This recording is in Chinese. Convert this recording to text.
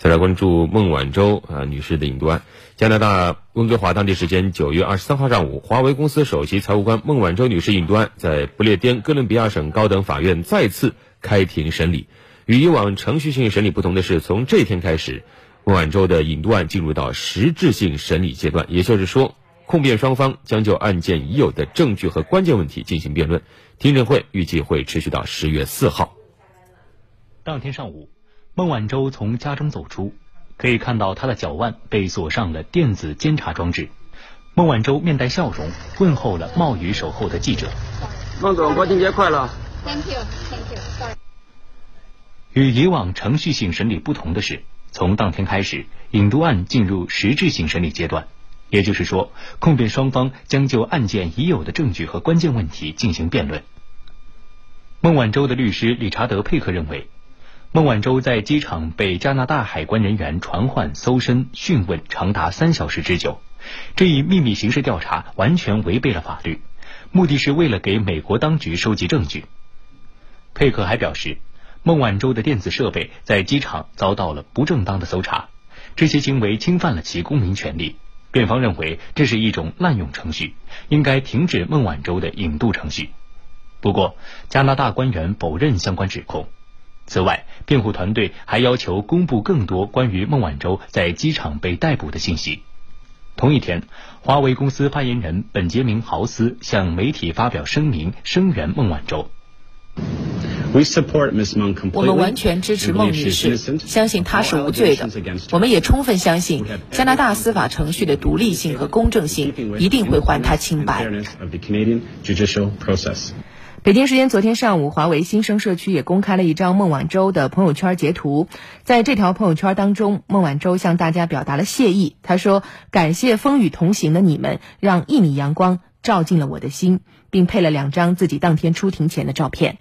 再来关注孟晚舟啊女士的引渡案。加拿大温哥华当地时间九月二十三号上午，华为公司首席财务官孟晚舟女士引渡案在不列颠哥伦比亚省高等法院再次开庭审理。与以往程序性审理不同的是，从这天开始，孟晚舟的引渡案进入到实质性审理阶段，也就是说，控辩双方将就案件已有的证据和关键问题进行辩论。听证会预计会持续到十月四号。当天上午。孟晚舟从家中走出，可以看到她的脚腕被锁上了电子监察装置。孟晚舟面带笑容，问候了冒雨守候的记者。孟总，国庆节快乐！Thank you, Thank you. Sorry. 与以往程序性审理不同的是，从当天开始，引渡案进入实质性审理阶段，也就是说，控辩双方将就案件已有的证据和关键问题进行辩论。孟晚舟的律师理查德·佩克认为。孟晚舟在机场被加拿大海关人员传唤、搜身、讯问长达三小时之久，这一秘密刑事调查完全违背了法律，目的是为了给美国当局收集证据。佩克还表示，孟晚舟的电子设备在机场遭到了不正当的搜查，这些行为侵犯了其公民权利。辩方认为这是一种滥用程序，应该停止孟晚舟的引渡程序。不过，加拿大官员否认相关指控。此外，辩护团队还要求公布更多关于孟晚舟在机场被逮捕的信息。同一天，华为公司发言人本杰明·豪斯向媒体发表声明，声援孟晚舟。我们完全支持孟女士，相信她是无罪的。我们也充分相信加拿大司法程序的独立性和公正性一定会还她清白。北京时间昨天上午，华为新生社区也公开了一张孟晚舟的朋友圈截图。在这条朋友圈当中，孟晚舟向大家表达了谢意。她说：“感谢风雨同行的你们，让一米阳光照进了我的心。”并配了两张自己当天出庭前的照片。